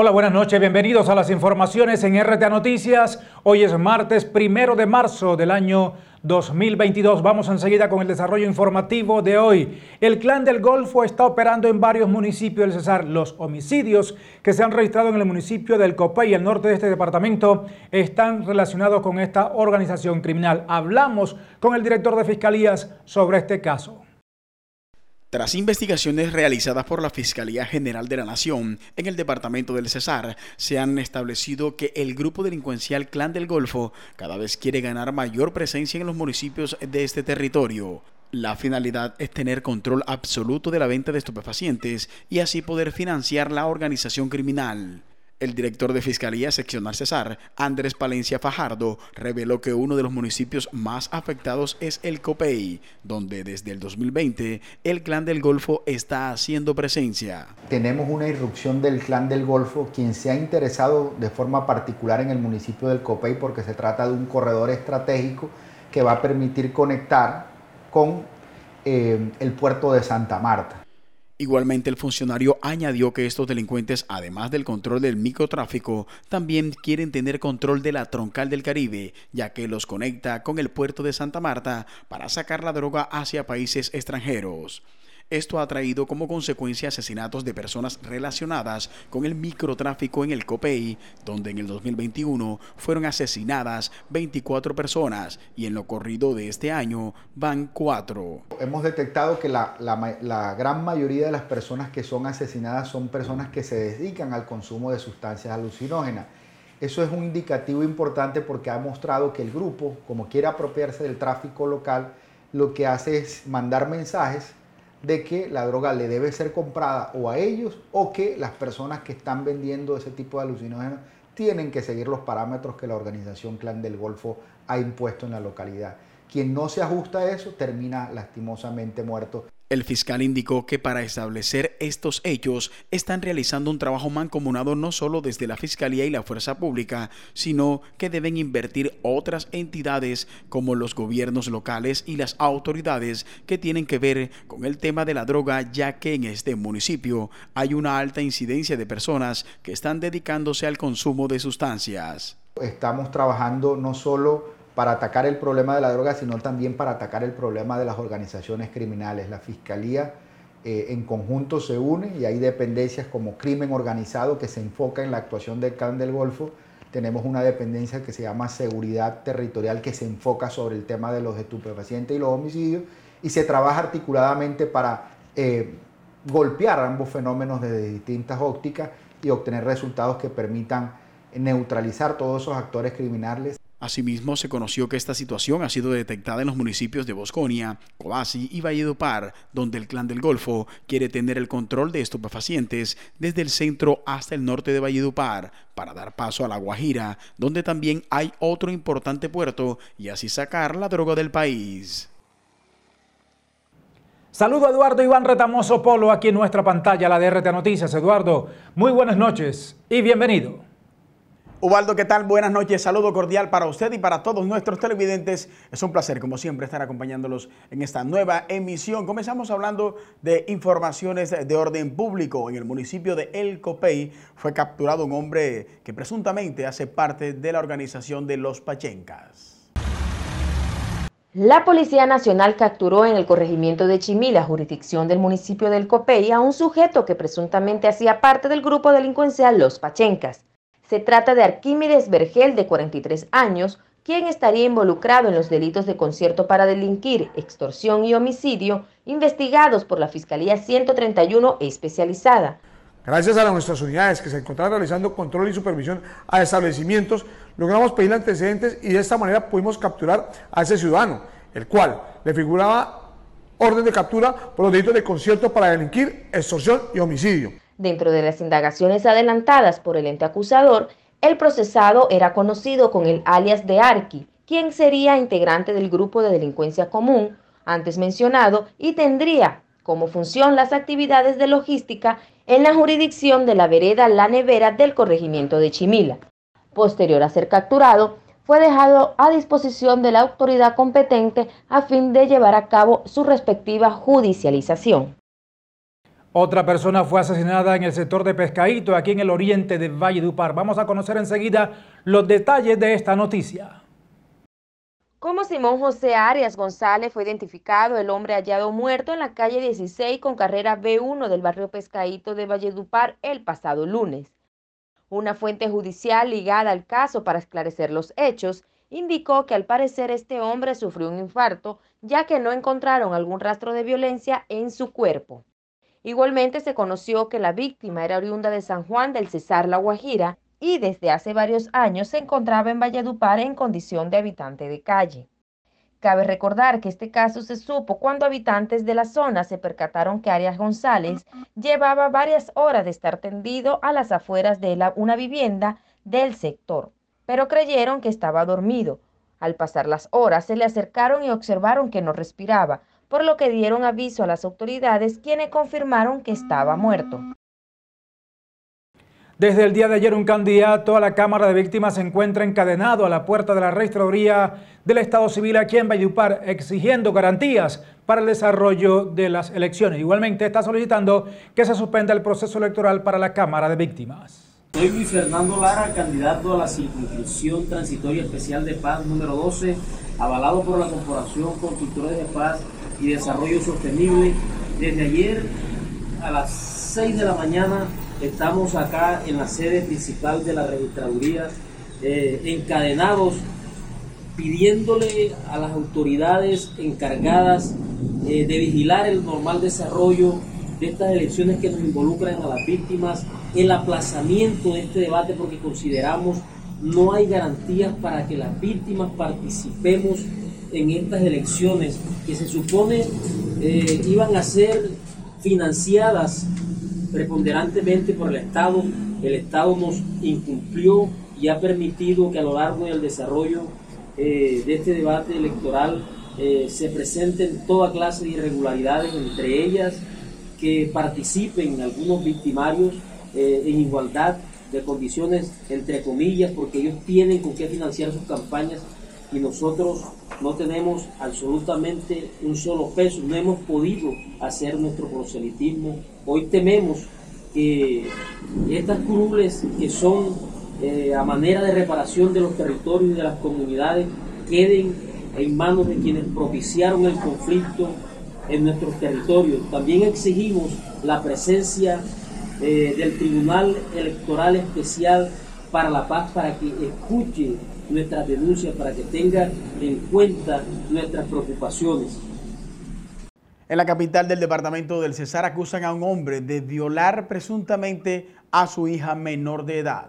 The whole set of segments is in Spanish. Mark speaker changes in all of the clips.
Speaker 1: Hola, buenas noches, bienvenidos a las informaciones en RTA Noticias. Hoy es martes primero de marzo del año 2022. Vamos enseguida con el desarrollo informativo de hoy. El Clan del Golfo está operando en varios municipios del Cesar. Los homicidios que se han registrado en el municipio del Copey, el norte de este departamento, están relacionados con esta organización criminal. Hablamos con el director de Fiscalías sobre este caso.
Speaker 2: Tras investigaciones realizadas por la Fiscalía General de la Nación en el departamento del Cesar, se han establecido que el grupo delincuencial Clan del Golfo cada vez quiere ganar mayor presencia en los municipios de este territorio. La finalidad es tener control absoluto de la venta de estupefacientes y así poder financiar la organización criminal. El director de Fiscalía Seccional Cesar, Andrés Palencia Fajardo, reveló que uno de los municipios más afectados es el Copey, donde desde el 2020 el Clan del Golfo está haciendo presencia.
Speaker 3: Tenemos una irrupción del Clan del Golfo, quien se ha interesado de forma particular en el municipio del Copey porque se trata de un corredor estratégico que va a permitir conectar con eh, el puerto de Santa Marta.
Speaker 2: Igualmente, el funcionario añadió que estos delincuentes, además del control del microtráfico, también quieren tener control de la troncal del Caribe, ya que los conecta con el puerto de Santa Marta para sacar la droga hacia países extranjeros. Esto ha traído como consecuencia asesinatos de personas relacionadas con el microtráfico en el COPEI, donde en el 2021 fueron asesinadas 24 personas y en lo corrido de este año van 4.
Speaker 3: Hemos detectado que la, la gran mayoría de las personas que son asesinadas son personas que se dedican al consumo de sustancias alucinógenas. Eso es un indicativo importante porque ha mostrado que el grupo, como quiere apropiarse del tráfico local, lo que hace es mandar mensajes de que la droga le debe ser comprada o a ellos o que las personas que están vendiendo ese tipo de alucinógenos tienen que seguir los parámetros que la organización Clan del Golfo ha impuesto en la localidad. Quien no se ajusta a eso termina lastimosamente muerto.
Speaker 2: El fiscal indicó que para establecer estos hechos están realizando un trabajo mancomunado no solo desde la Fiscalía y la Fuerza Pública, sino que deben invertir otras entidades como los gobiernos locales y las autoridades que tienen que ver con el tema de la droga, ya que en este municipio hay una alta incidencia de personas que están dedicándose al consumo de sustancias.
Speaker 3: Estamos trabajando no solo para atacar el problema de la droga, sino también para atacar el problema de las organizaciones criminales. La Fiscalía eh, en conjunto se une y hay dependencias como crimen organizado que se enfoca en la actuación del CAN del Golfo. Tenemos una dependencia que se llama seguridad territorial que se enfoca sobre el tema de los estupefacientes y los homicidios y se trabaja articuladamente para eh, golpear ambos fenómenos desde distintas ópticas y obtener resultados que permitan neutralizar todos esos actores criminales
Speaker 2: Asimismo, se conoció que esta situación ha sido detectada en los municipios de Bosconia, Cobasi y Valledupar, donde el Clan del Golfo quiere tener el control de estupefacientes desde el centro hasta el norte de Valledupar, para dar paso a La Guajira, donde también hay otro importante puerto, y así sacar la droga del país.
Speaker 1: Saludo a Eduardo Iván Retamoso Polo aquí en nuestra pantalla, la DRT Noticias. Eduardo, muy buenas noches y bienvenido.
Speaker 2: Ubaldo, ¿qué tal? Buenas noches, saludo cordial para usted y para todos nuestros televidentes. Es un placer, como siempre, estar acompañándolos en esta nueva emisión. Comenzamos hablando de informaciones de orden público. En el municipio de El Copey fue capturado un hombre que presuntamente hace parte de la organización de los Pachencas.
Speaker 4: La Policía Nacional capturó en el corregimiento de Chimí, la jurisdicción del municipio del Copey, a un sujeto que presuntamente hacía parte del grupo delincuencial Los Pachencas. Se trata de Arquímedes Vergel, de 43 años, quien estaría involucrado en los delitos de concierto para delinquir, extorsión y homicidio, investigados por la Fiscalía 131 especializada.
Speaker 5: Gracias a nuestras unidades que se encontraban realizando control y supervisión a establecimientos, logramos pedir antecedentes y de esta manera pudimos capturar a ese ciudadano, el cual le figuraba orden de captura por los delitos de concierto para delinquir, extorsión y homicidio.
Speaker 4: Dentro de las indagaciones adelantadas por el ente acusador, el procesado era conocido con el alias de Arqui, quien sería integrante del grupo de delincuencia común antes mencionado y tendría como función las actividades de logística en la jurisdicción de la vereda La Nevera del corregimiento de Chimila. Posterior a ser capturado, fue dejado a disposición de la autoridad competente a fin de llevar a cabo su respectiva judicialización.
Speaker 1: Otra persona fue asesinada en el sector de Pescaíto, aquí en el oriente de Valledupar. Vamos a conocer enseguida los detalles de esta noticia.
Speaker 4: Como Simón José Arias González fue identificado el hombre hallado muerto en la calle 16 con carrera B1 del barrio Pescaíto de Valledupar el pasado lunes. Una fuente judicial ligada al caso para esclarecer los hechos indicó que al parecer este hombre sufrió un infarto ya que no encontraron algún rastro de violencia en su cuerpo. Igualmente se conoció que la víctima era oriunda de San Juan del Cesar La Guajira y desde hace varios años se encontraba en Valledupar en condición de habitante de calle. Cabe recordar que este caso se supo cuando habitantes de la zona se percataron que Arias González llevaba varias horas de estar tendido a las afueras de una vivienda del sector, pero creyeron que estaba dormido. Al pasar las horas se le acercaron y observaron que no respiraba, por lo que dieron aviso a las autoridades quienes confirmaron que estaba muerto.
Speaker 1: Desde el día de ayer, un candidato a la Cámara de Víctimas se encuentra encadenado a la puerta de la registraduría del Estado Civil aquí en Valledupar, exigiendo garantías para el desarrollo de las elecciones. Igualmente está solicitando que se suspenda el proceso electoral para la Cámara de Víctimas.
Speaker 6: Soy Luis Fernando Lara, candidato a la circunscripción transitoria especial de paz número 12, avalado por la Corporación Constructores de Paz y Desarrollo Sostenible. Desde ayer a las 6 de la mañana Estamos acá en la sede principal de la registraduría, eh, encadenados, pidiéndole a las autoridades encargadas eh, de vigilar el normal desarrollo de estas elecciones que nos involucran a las víctimas, el aplazamiento de este debate porque consideramos no hay garantías para que las víctimas participemos en estas elecciones que se supone eh, iban a ser financiadas preponderantemente por el Estado. El Estado nos incumplió y ha permitido que a lo largo del desarrollo eh, de este debate electoral eh, se presenten toda clase de irregularidades, entre ellas que participen algunos victimarios en igualdad de condiciones, entre comillas, porque ellos tienen con qué financiar sus campañas y nosotros no tenemos absolutamente un solo peso, no hemos podido hacer nuestro proselitismo. Hoy tememos que estas curules que son eh, a manera de reparación de los territorios y de las comunidades queden en manos de quienes propiciaron el conflicto en nuestros territorios. También exigimos la presencia eh, del Tribunal Electoral Especial para la Paz para que escuche nuestras denuncias, para que tenga en cuenta nuestras preocupaciones.
Speaker 2: En la capital del departamento del Cesar acusan a un hombre de violar presuntamente a su hija menor de edad.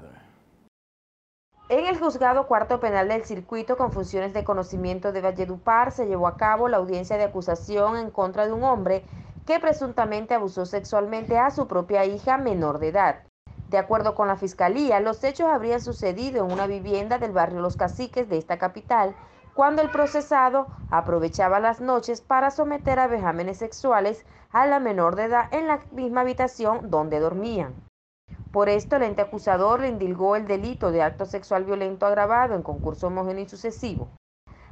Speaker 4: En el juzgado cuarto penal del circuito con funciones de conocimiento de Valledupar se llevó a cabo la audiencia de acusación en contra de un hombre que presuntamente abusó sexualmente a su propia hija menor de edad. De acuerdo con la Fiscalía, los hechos habrían sucedido en una vivienda del barrio Los Caciques de esta capital, cuando el procesado aprovechaba las noches para someter a vejámenes sexuales a la menor de edad en la misma habitación donde dormían. Por esto, el ente acusador le indilgó el delito de acto sexual violento agravado en concurso homogéneo y sucesivo.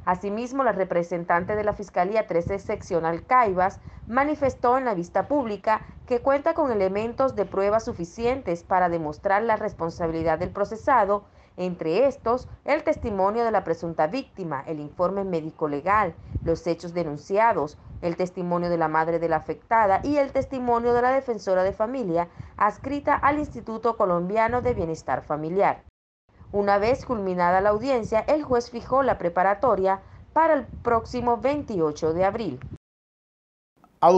Speaker 4: Asimismo, la representante de la Fiscalía 13 Seccional Caivas manifestó en la vista pública que cuenta con elementos de prueba suficientes para demostrar la responsabilidad del procesado, entre estos el testimonio de la presunta víctima, el informe médico legal, los hechos denunciados, el testimonio de la madre de la afectada y el testimonio de la defensora de familia adscrita al Instituto Colombiano de Bienestar Familiar. Una vez culminada la audiencia, el juez fijó la preparatoria para el próximo 28 de abril.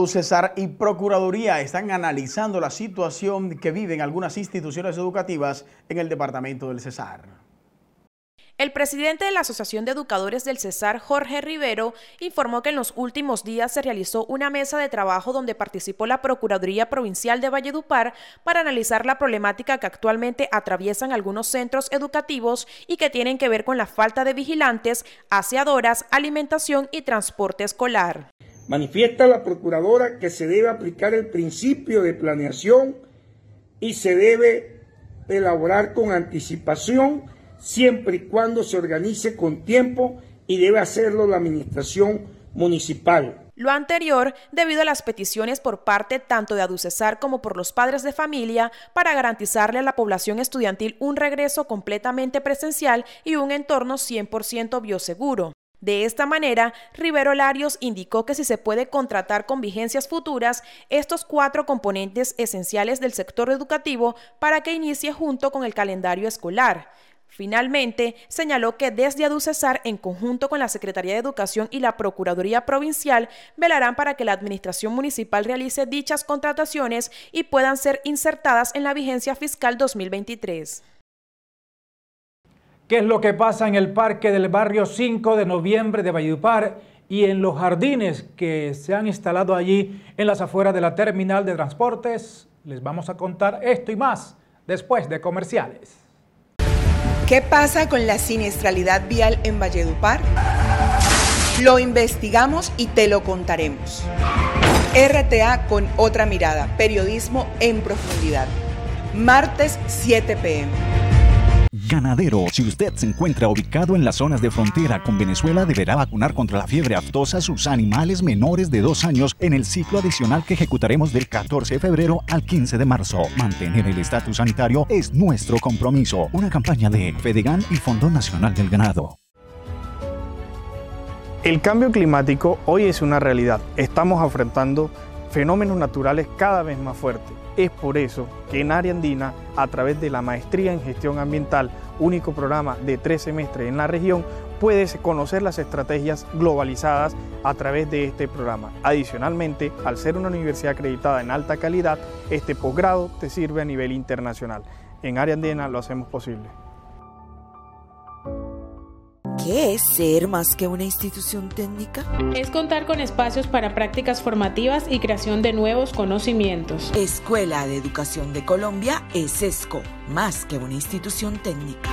Speaker 2: Cesar y Procuraduría están analizando la situación que viven algunas instituciones educativas en el departamento del Cesar.
Speaker 7: El presidente de la Asociación de Educadores del Cesar, Jorge Rivero, informó que en los últimos días se realizó una mesa de trabajo donde participó la Procuraduría Provincial de Valledupar para analizar la problemática que actualmente atraviesan algunos centros educativos y que tienen que ver con la falta de vigilantes, aseadoras, alimentación y transporte escolar.
Speaker 8: Manifiesta la Procuradora que se debe aplicar el principio de planeación y se debe elaborar con anticipación siempre y cuando se organice con tiempo y debe hacerlo la Administración Municipal.
Speaker 7: Lo anterior debido a las peticiones por parte tanto de Aducesar como por los padres de familia para garantizarle a la población estudiantil un regreso completamente presencial y un entorno 100% bioseguro. De esta manera, Rivero Larios indicó que si se puede contratar con vigencias futuras estos cuatro componentes esenciales del sector educativo para que inicie junto con el calendario escolar. Finalmente, señaló que desde Aducesar, en conjunto con la Secretaría de Educación y la Procuraduría Provincial, velarán para que la Administración Municipal realice dichas contrataciones y puedan ser insertadas en la vigencia fiscal 2023.
Speaker 1: ¿Qué es lo que pasa en el parque del barrio 5 de noviembre de Valledupar y en los jardines que se han instalado allí en las afueras de la terminal de transportes? Les vamos a contar esto y más después de comerciales.
Speaker 9: ¿Qué pasa con la siniestralidad vial en Valledupar? Lo investigamos y te lo contaremos. RTA con otra mirada, periodismo en profundidad. Martes 7 pm.
Speaker 10: Ganadero, si usted se encuentra ubicado en las zonas de frontera con Venezuela, deberá vacunar contra la fiebre aftosa a sus animales menores de dos años en el ciclo adicional que ejecutaremos del 14 de febrero al 15 de marzo. Mantener el estatus sanitario es nuestro compromiso. Una campaña de Fedegan y Fondo Nacional del Ganado.
Speaker 11: El cambio climático hoy es una realidad. Estamos afrontando fenómenos naturales cada vez más fuertes es por eso que en Área Andina, a través de la Maestría en Gestión Ambiental, único programa de tres semestres en la región, puedes conocer las estrategias globalizadas a través de este programa. Adicionalmente, al ser una universidad acreditada en alta calidad, este posgrado te sirve a nivel internacional. En Área Andina lo hacemos posible.
Speaker 12: ¿Qué es ser más que una institución técnica?
Speaker 13: Es contar con espacios para prácticas formativas y creación de nuevos conocimientos.
Speaker 12: Escuela de Educación de Colombia es ESCO, más que una institución técnica.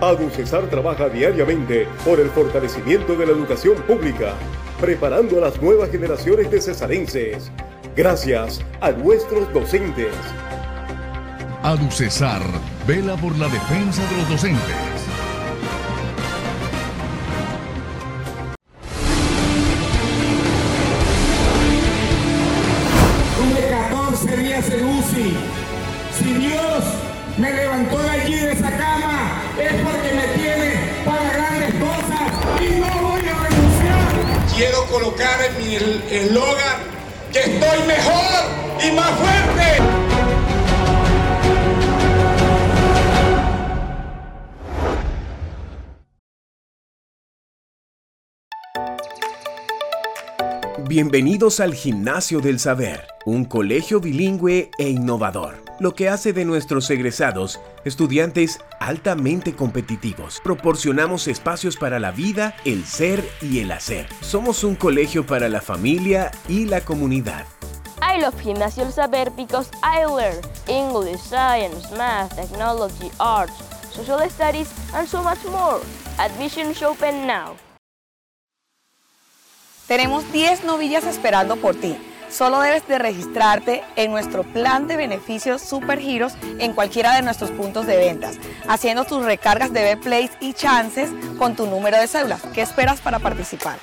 Speaker 14: ADUCESAR trabaja diariamente por el fortalecimiento de la educación pública, preparando a las nuevas generaciones de cesarenses. Gracias a nuestros docentes
Speaker 15: ADUCESAR vela por la defensa de los docentes.
Speaker 16: Tuve 14 días en UCI. Si Dios me levantó de allí de esa cama, es porque me tiene para grandes cosas y no voy a renunciar.
Speaker 17: Quiero colocar en mi eslogan que estoy mejor
Speaker 18: Bienvenidos al Gimnasio del Saber, un colegio bilingüe e innovador, lo que hace de nuestros egresados estudiantes altamente competitivos. Proporcionamos espacios para la vida, el ser y el hacer. Somos un colegio para la familia y la comunidad.
Speaker 19: I love Gimnasio del Saber because I learn English, science, math, technology, arts, social studies, and so much more. Admission is open now.
Speaker 9: Tenemos 10 novillas esperando por ti. Solo debes de registrarte en nuestro plan de beneficios Super Giros en cualquiera de nuestros puntos de ventas, haciendo tus recargas de B-Plays y chances con tu número de cédula. ¿Qué esperas para participar?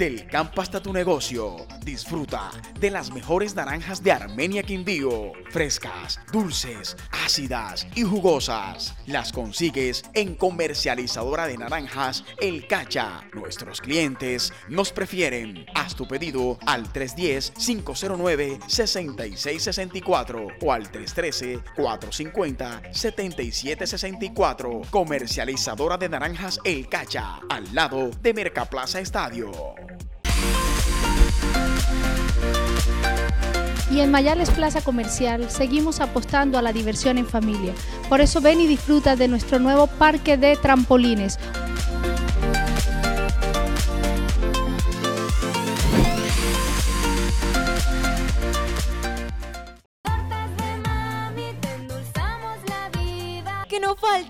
Speaker 2: Del campo hasta tu negocio. Disfruta de las mejores naranjas de Armenia Quindío. Frescas, dulces, ácidas y jugosas. Las consigues en comercializadora de naranjas El Cacha. Nuestros clientes nos prefieren. Haz tu pedido al 310-509-6664 o al 313-450-7764. Comercializadora de naranjas El Cacha. Al lado de Mercaplaza Estadio.
Speaker 20: Y en Mayales Plaza Comercial seguimos apostando a la diversión en familia. Por eso ven y disfruta de nuestro nuevo parque de trampolines.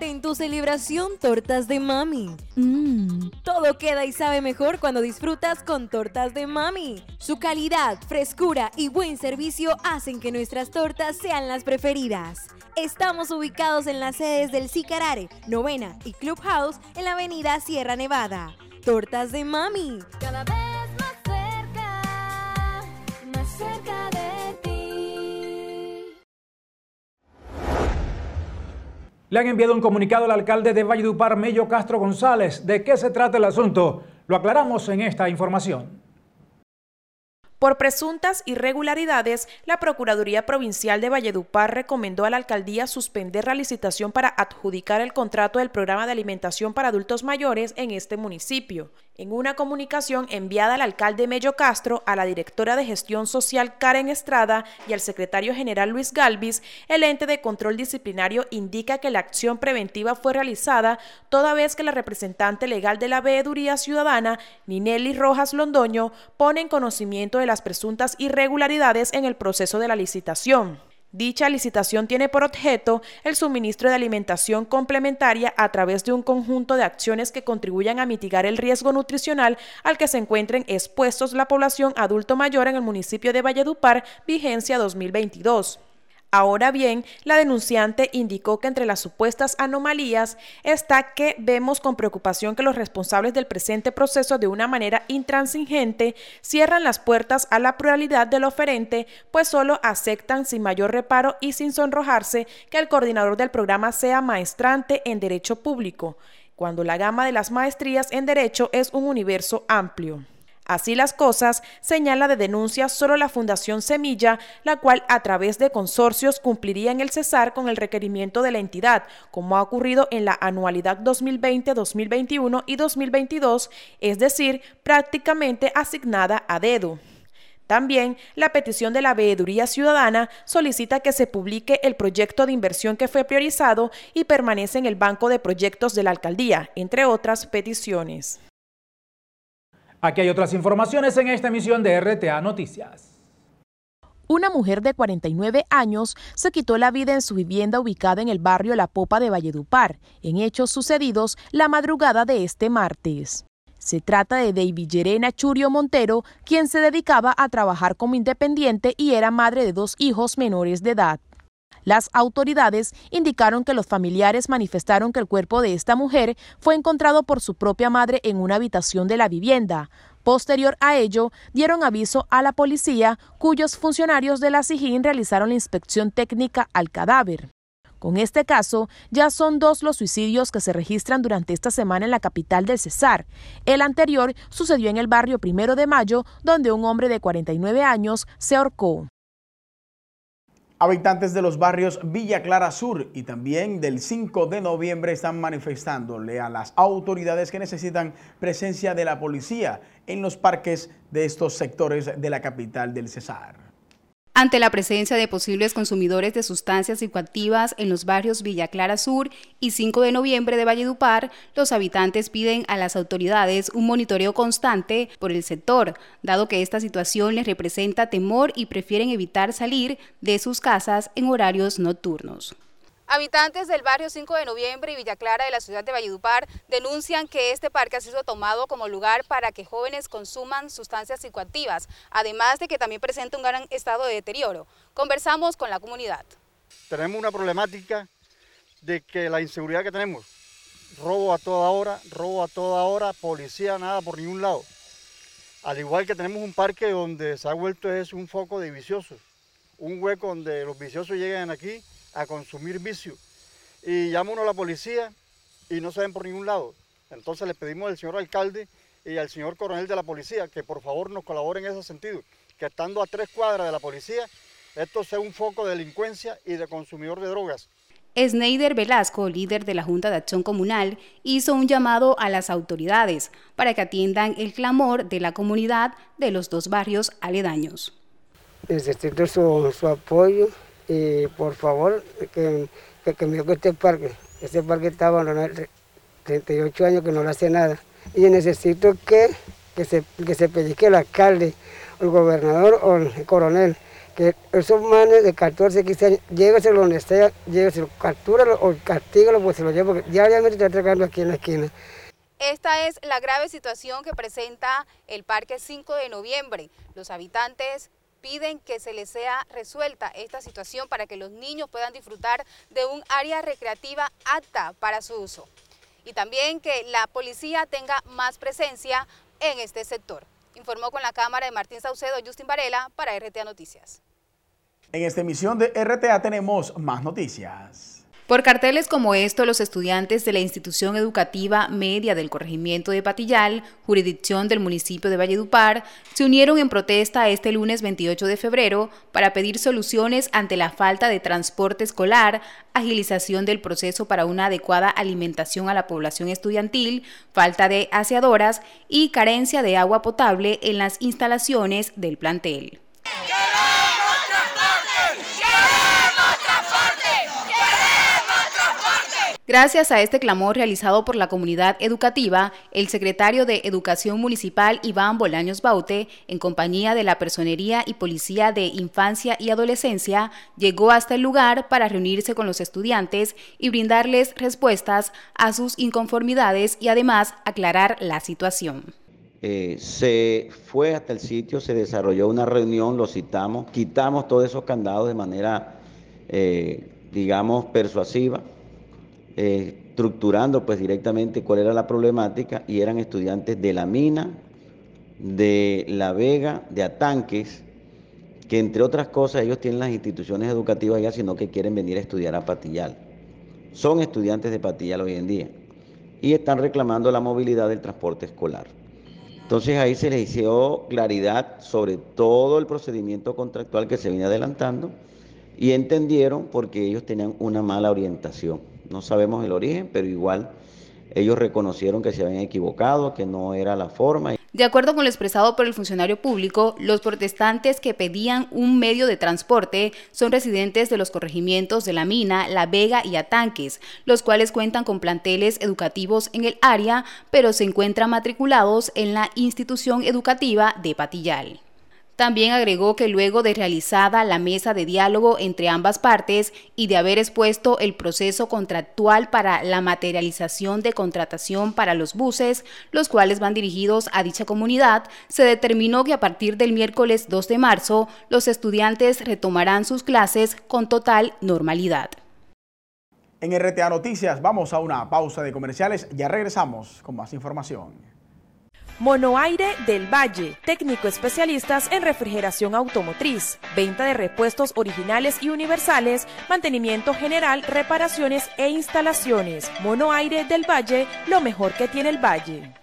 Speaker 21: En tu celebración tortas de mami. Mmm, todo queda y sabe mejor cuando disfrutas con tortas de mami. Su calidad, frescura y buen servicio hacen que nuestras tortas sean las preferidas. Estamos ubicados en las sedes del Sicarare, Novena y Clubhouse en la avenida Sierra Nevada. Tortas de mami.
Speaker 22: Cada vez
Speaker 1: Le han enviado un comunicado al alcalde de Valledupar, Mello Castro González. ¿De qué se trata el asunto? Lo aclaramos en esta información.
Speaker 7: Por presuntas irregularidades, la Procuraduría Provincial de Valledupar recomendó a la alcaldía suspender la licitación para adjudicar el contrato del programa de alimentación para adultos mayores en este municipio. En una comunicación enviada al alcalde Mello Castro, a la directora de gestión social Karen Estrada y al secretario general Luis Galvis, el ente de control disciplinario indica que la acción preventiva fue realizada toda vez que la representante legal de la veeduría ciudadana, Ninelli Rojas Londoño, pone en conocimiento de las presuntas irregularidades en el proceso de la licitación. Dicha licitación tiene por objeto el suministro de alimentación complementaria a través de un conjunto de acciones que contribuyan a mitigar el riesgo nutricional al que se encuentren expuestos la población adulto mayor en el municipio de Valledupar, vigencia 2022. Ahora bien, la denunciante indicó que entre las supuestas anomalías está que vemos con preocupación que los responsables del presente proceso de una manera intransigente cierran las puertas a la pluralidad del oferente, pues solo aceptan sin mayor reparo y sin sonrojarse que el coordinador del programa sea maestrante en derecho público, cuando la gama de las maestrías en derecho es un universo amplio. Así las cosas, señala de denuncia solo la Fundación Semilla, la cual a través de consorcios cumpliría en el cesar con el requerimiento de la entidad, como ha ocurrido en la anualidad 2020, 2021 y 2022, es decir, prácticamente asignada a dedo. También la petición de la Veeduría Ciudadana solicita que se publique el proyecto de inversión que fue priorizado y permanece en el banco de proyectos de la alcaldía, entre otras peticiones.
Speaker 1: Aquí hay otras informaciones en esta emisión de RTA Noticias.
Speaker 7: Una mujer de 49 años se quitó la vida en su vivienda ubicada en el barrio La Popa de Valledupar, en hechos sucedidos la madrugada de este martes. Se trata de David Yerena Churio Montero, quien se dedicaba a trabajar como independiente y era madre de dos hijos menores de edad. Las autoridades indicaron que los familiares manifestaron que el cuerpo de esta mujer fue encontrado por su propia madre en una habitación de la vivienda. Posterior a ello, dieron aviso a la policía, cuyos funcionarios de la SIGIN realizaron la inspección técnica al cadáver. Con este caso, ya son dos los suicidios que se registran durante esta semana en la capital del Cesar. El anterior sucedió en el barrio Primero de Mayo, donde un hombre de 49 años se ahorcó.
Speaker 2: Habitantes de los barrios Villa Clara Sur y también del 5 de noviembre están manifestándole a las autoridades que necesitan presencia de la policía en los parques de estos sectores de la capital del Cesar.
Speaker 23: Ante la presencia de posibles consumidores de sustancias psicoactivas en los barrios Villa Clara Sur y 5 de noviembre de Valledupar, los habitantes piden a las autoridades un monitoreo constante por el sector, dado que esta situación les representa temor y prefieren evitar salir de sus casas en horarios nocturnos.
Speaker 24: Habitantes del barrio 5 de noviembre y Villa Clara de la ciudad de Valledupar denuncian que este parque ha sido tomado como lugar para que jóvenes consuman sustancias psicoactivas, además de que también presenta un gran estado de deterioro. Conversamos con la comunidad.
Speaker 25: Tenemos una problemática de que la inseguridad que tenemos, robo a toda hora, robo a toda hora, policía nada por ningún lado. Al igual que tenemos un parque donde se ha vuelto es un foco de viciosos, un hueco donde los viciosos llegan aquí a consumir vicio. Y llama uno a la policía y no se ven por ningún lado. Entonces le pedimos al señor alcalde y al señor coronel de la policía que por favor nos colaboren en ese sentido, que estando a tres cuadras de la policía, esto sea un foco de delincuencia y de consumidor de drogas.
Speaker 23: Sneider Velasco, líder de la Junta de Acción Comunal, hizo un llamado a las autoridades para que atiendan el clamor de la comunidad de los dos barrios aledaños.
Speaker 26: Necesito su, su apoyo y por favor que, que, me este parque. Este parque está abandonado 38 años que no le hace nada. Y necesito que, que, se, que se pellizque el alcalde el gobernador o el coronel, que esos manes de 14, 15 años, lléveselo donde sea, lléveselo, captúralo o castígalo, pues se lo lleva, porque diariamente está tragando aquí en la esquina.
Speaker 24: Esta es la grave situación que presenta el Parque 5 de Noviembre. Los habitantes piden que se les sea resuelta esta situación para que los niños puedan disfrutar de un área recreativa apta para su uso. Y también que la policía tenga más presencia en este sector. Informó con la cámara de Martín Saucedo Justin Varela para RTA Noticias.
Speaker 2: En esta emisión de RTA tenemos más noticias.
Speaker 23: Por carteles como esto, los estudiantes de la institución educativa media del corregimiento de Patillal, jurisdicción del municipio de Valledupar, se unieron en protesta este lunes 28 de febrero para pedir soluciones ante la falta de transporte escolar, agilización del proceso para una adecuada alimentación a la población estudiantil, falta de aseadoras y carencia de agua potable en las instalaciones del plantel. Gracias a este clamor realizado por la comunidad educativa, el secretario de Educación Municipal Iván Bolaños Baute, en compañía de la Personería y Policía de Infancia y Adolescencia, llegó hasta el lugar para reunirse con los estudiantes y brindarles respuestas a sus inconformidades y además aclarar la situación.
Speaker 27: Eh, se fue hasta el sitio, se desarrolló una reunión, lo citamos, quitamos todos esos candados de manera, eh, digamos, persuasiva eh, estructurando pues directamente cuál era la problemática y eran estudiantes de la mina, de La Vega, de Atanques, que entre otras cosas ellos tienen las instituciones educativas allá, sino que quieren venir a estudiar a Patillal. Son estudiantes de Patillal hoy en día y están reclamando la movilidad del transporte escolar. Entonces ahí se les hizo claridad sobre todo el procedimiento contractual que se viene adelantando y entendieron porque ellos tenían una mala orientación. No sabemos el origen, pero igual ellos reconocieron que se habían equivocado, que no era la forma.
Speaker 23: De acuerdo con lo expresado por el funcionario público, los protestantes que pedían un medio de transporte son residentes de los corregimientos de La Mina, La Vega y Atanques, los cuales cuentan con planteles educativos en el área, pero se encuentran matriculados en la institución educativa de Patillal. También agregó que luego de realizada la mesa de diálogo entre ambas partes y de haber expuesto el proceso contractual para la materialización de contratación para los buses, los cuales van dirigidos a dicha comunidad, se determinó que a partir del miércoles 2 de marzo los estudiantes retomarán sus clases con total normalidad.
Speaker 2: En RTA Noticias vamos a una pausa de comerciales, ya regresamos con más información.
Speaker 7: Monoaire del Valle, técnico especialistas en refrigeración automotriz, venta de repuestos originales y universales, mantenimiento general, reparaciones e instalaciones. Monoaire del Valle, lo mejor que tiene el Valle.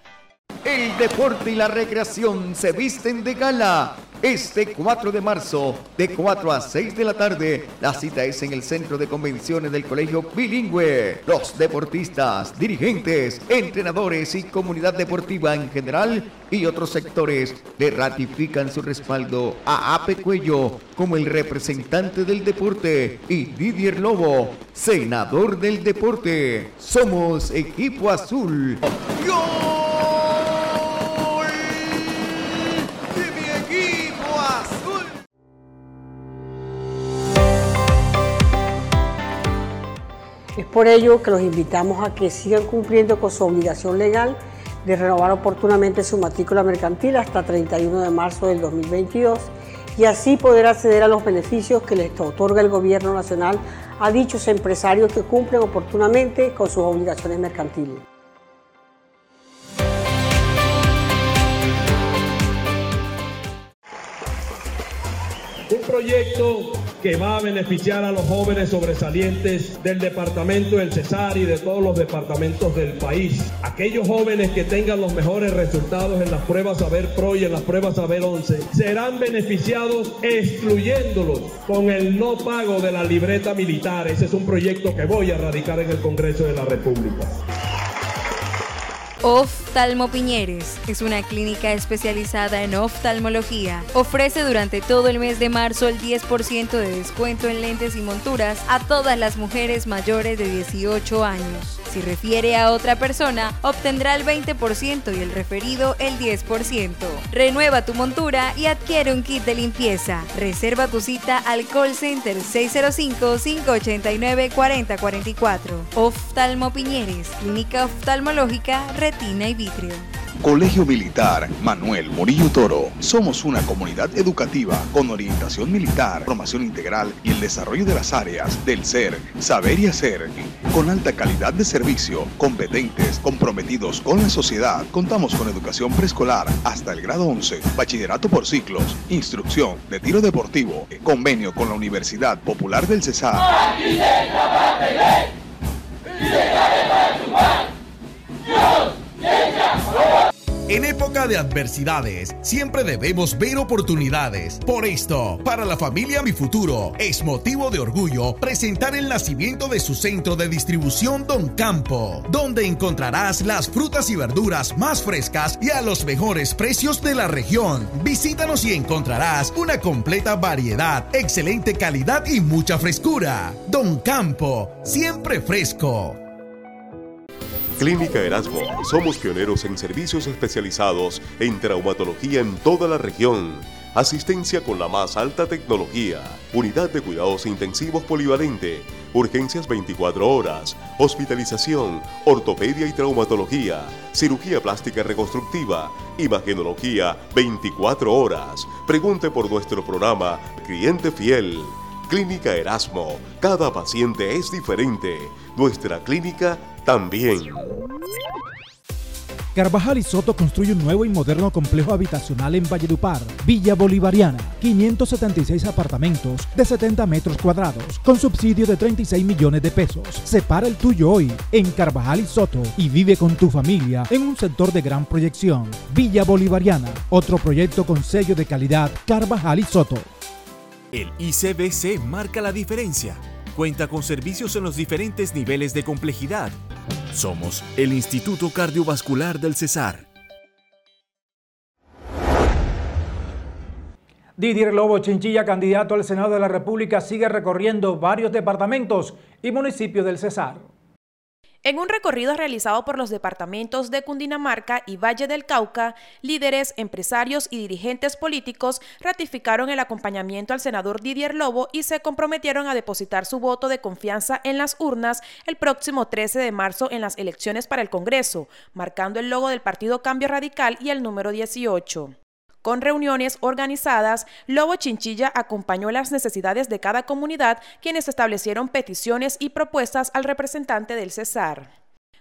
Speaker 28: El deporte y la recreación se visten de gala. Este 4 de marzo, de 4 a 6 de la tarde, la cita es en el Centro de Convenciones del Colegio Bilingüe. Los deportistas, dirigentes, entrenadores y comunidad deportiva en general y otros sectores le ratifican su respaldo a Ape Cuello como el representante del deporte y Didier Lobo, senador del deporte. Somos Equipo Azul. ¡Gol!
Speaker 29: Por ello que los invitamos a que sigan cumpliendo con su obligación legal de renovar oportunamente su matrícula mercantil hasta 31 de marzo del 2022 y así poder acceder a los beneficios que les otorga el Gobierno Nacional a dichos empresarios que cumplen oportunamente con sus obligaciones mercantiles.
Speaker 30: Un proyecto que va a beneficiar a los jóvenes sobresalientes del departamento del Cesar y de todos los departamentos del país. Aquellos jóvenes que tengan los mejores resultados en las pruebas Saber Pro y en las pruebas Saber 11 serán beneficiados excluyéndolos con el no pago de la libreta militar. Ese es un proyecto que voy a radicar en el Congreso de la República.
Speaker 21: Oftalmo Piñeres es una clínica especializada en oftalmología. Ofrece durante todo el mes de marzo el 10% de descuento en lentes y monturas a todas las mujeres mayores de 18 años. Si refiere a otra persona, obtendrá el 20% y el referido el 10%. Renueva tu montura y adquiere un kit de limpieza. Reserva tu cita al call center 605-589-4044. Oftalmo Piñeres, Clínica Oftalmológica, Retina y Vitrio.
Speaker 31: Colegio Militar Manuel Murillo Toro. Somos una comunidad educativa con orientación militar, formación integral y el desarrollo de las áreas del ser, saber y hacer. Con alta calidad de servicio, competentes, comprometidos con la sociedad. Contamos con educación preescolar hasta el grado 11, bachillerato por ciclos, instrucción de tiro deportivo, convenio con la Universidad Popular del Cesar.
Speaker 32: En época de adversidades, siempre debemos ver oportunidades. Por esto, para la familia Mi Futuro, es motivo de orgullo presentar el nacimiento de su centro de distribución Don Campo, donde encontrarás las frutas y verduras más frescas y a los mejores precios de la región. Visítanos y encontrarás una completa variedad, excelente calidad y mucha frescura. Don Campo, siempre fresco.
Speaker 33: Clínica Erasmo. Somos pioneros en servicios especializados en traumatología en toda la región. Asistencia con la más alta tecnología. Unidad de cuidados intensivos polivalente. Urgencias 24 horas. Hospitalización. Ortopedia y traumatología. Cirugía plástica reconstructiva. Imagenología 24 horas. Pregunte por nuestro programa Cliente Fiel. Clínica Erasmo. Cada paciente es diferente. Nuestra clínica también.
Speaker 34: Carvajal y Soto construye un nuevo y moderno complejo habitacional en Valledupar, Villa Bolivariana, 576 apartamentos de 70 metros cuadrados, con subsidio de 36 millones de pesos. Separa el tuyo hoy en Carvajal y Soto y vive con tu familia en un sector de gran proyección. Villa Bolivariana, otro proyecto con sello de calidad Carvajal y Soto.
Speaker 35: El ICBC marca la diferencia. Cuenta con servicios en los diferentes niveles de complejidad. Somos el Instituto Cardiovascular del Cesar.
Speaker 1: Didier Lobo Chinchilla, candidato al Senado de la República, sigue recorriendo varios departamentos y municipios del Cesar.
Speaker 7: En un recorrido realizado por los departamentos de Cundinamarca y Valle del Cauca, líderes, empresarios y dirigentes políticos ratificaron el acompañamiento al senador Didier Lobo y se comprometieron a depositar su voto de confianza en las urnas el próximo 13 de marzo en las elecciones para el Congreso, marcando el logo del Partido Cambio Radical y el número 18. Con reuniones organizadas, Lobo Chinchilla acompañó las necesidades de cada comunidad, quienes establecieron peticiones y propuestas al representante del Cesar.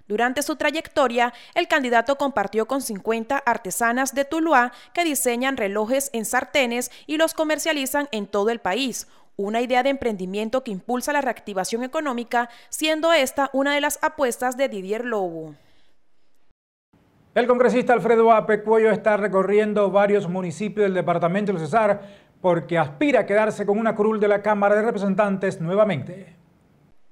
Speaker 7: Durante su trayectoria, el candidato compartió con 50 artesanas de Tuluá que diseñan relojes en sartenes y los comercializan en todo el país, una idea de emprendimiento que impulsa la reactivación económica, siendo esta una de las apuestas de Didier Lobo.
Speaker 1: El congresista Alfredo Ape Cuello está recorriendo varios municipios del departamento del Cesar porque aspira a quedarse con una curul de la Cámara de Representantes nuevamente.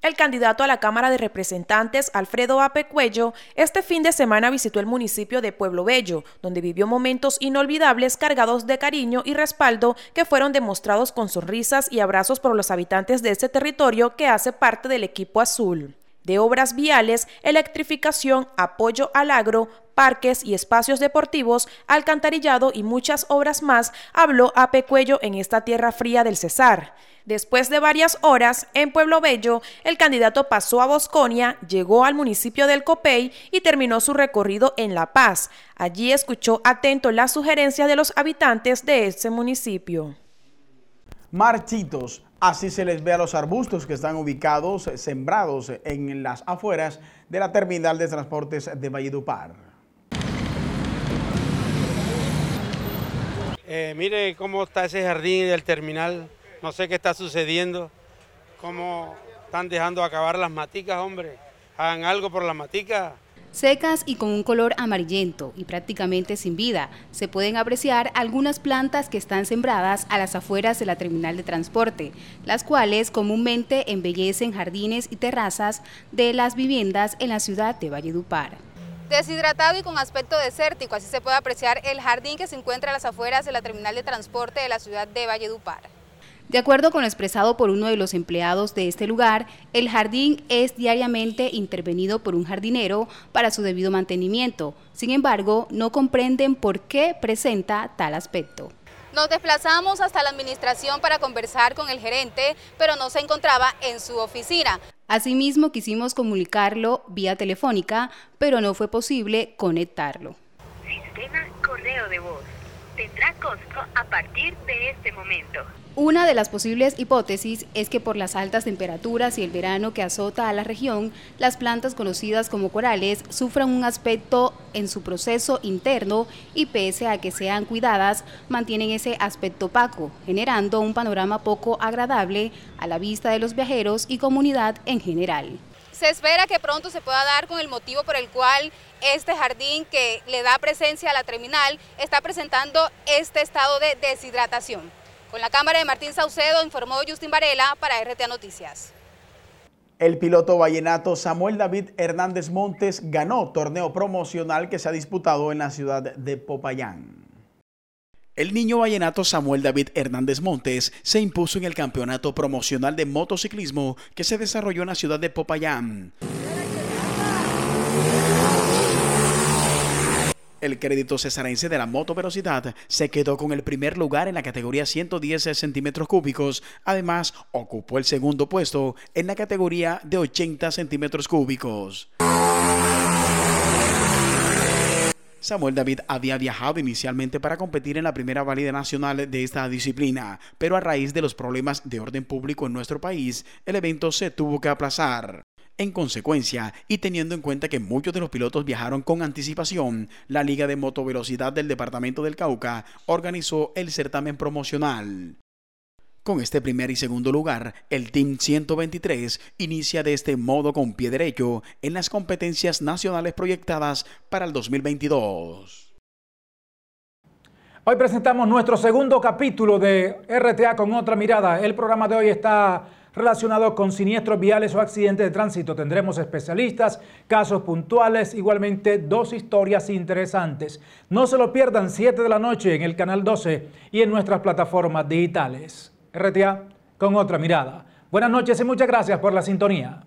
Speaker 7: El candidato a la Cámara de Representantes, Alfredo Ape Cuello, este fin de semana visitó el municipio de Pueblo Bello, donde vivió momentos inolvidables cargados de cariño y respaldo que fueron demostrados con sonrisas y abrazos por los habitantes de este territorio que hace parte del equipo azul de obras viales, electrificación, apoyo al agro, parques y espacios deportivos, alcantarillado y muchas obras más, habló a Pecuello en esta tierra fría del Cesar. Después de varias horas en Pueblo Bello, el candidato pasó a Bosconia, llegó al municipio del Copey y terminó su recorrido en La Paz. Allí escuchó atento las sugerencias de los habitantes de ese municipio.
Speaker 2: Marchitos, así se les ve a los arbustos que están ubicados, sembrados en las afueras de la terminal de transportes de Valledupar.
Speaker 36: Eh, mire cómo está ese jardín del terminal, no sé qué está sucediendo, cómo están dejando acabar las maticas, hombre. Hagan algo por las maticas.
Speaker 23: Secas y con un color amarillento y prácticamente sin vida, se pueden apreciar algunas plantas que están sembradas a las afueras de la terminal de transporte, las cuales comúnmente embellecen jardines y terrazas de las viviendas en la ciudad de Valledupar.
Speaker 24: Deshidratado y con aspecto desértico, así se puede apreciar el jardín que se encuentra a las afueras de la terminal de transporte de la ciudad de Valledupar.
Speaker 23: De acuerdo con lo expresado por uno de los empleados de este lugar, el jardín es diariamente intervenido por un jardinero para su debido mantenimiento. Sin embargo, no comprenden por qué presenta tal aspecto.
Speaker 24: Nos desplazamos hasta la administración para conversar con el gerente, pero no se encontraba en su oficina.
Speaker 23: Asimismo, quisimos comunicarlo vía telefónica, pero no fue posible conectarlo.
Speaker 37: Sistema correo de voz. Tendrá costo a partir de este momento.
Speaker 23: Una de las posibles hipótesis es que por las altas temperaturas y el verano que azota a la región, las plantas conocidas como corales sufran un aspecto en su proceso interno y pese a que sean cuidadas, mantienen ese aspecto opaco, generando un panorama poco agradable a la vista de los viajeros y comunidad en general.
Speaker 24: Se espera que pronto se pueda dar con el motivo por el cual este jardín que le da presencia a la terminal está presentando este estado de deshidratación. Con la cámara de Martín Saucedo informó Justin Varela para RTA Noticias.
Speaker 2: El piloto vallenato Samuel David Hernández Montes ganó torneo promocional que se ha disputado en la ciudad de Popayán. El niño vallenato Samuel David Hernández Montes se impuso en el campeonato promocional de motociclismo que se desarrolló en la ciudad de Popayán. El crédito cesarense de la motovelocidad se quedó con el primer lugar en la categoría 110 centímetros cúbicos. Además, ocupó el segundo puesto en la categoría de 80 centímetros cúbicos. Samuel David había viajado inicialmente para competir en la primera válida nacional de esta disciplina, pero a raíz de los problemas de orden público en nuestro país, el evento se tuvo que aplazar. En consecuencia, y teniendo en cuenta que muchos de los pilotos viajaron con anticipación, la Liga de Motovelocidad del Departamento del Cauca organizó el certamen promocional. Con este primer y segundo lugar, el Team 123 inicia de este modo con pie derecho en las competencias nacionales proyectadas para el 2022.
Speaker 1: Hoy presentamos nuestro segundo capítulo de RTA con otra mirada. El programa de hoy está relacionado con siniestros viales o accidentes de tránsito. Tendremos especialistas, casos puntuales, igualmente dos historias interesantes. No se lo pierdan 7 de la noche en el canal 12 y en nuestras plataformas digitales. RTA con otra mirada. Buenas noches y muchas gracias por la sintonía.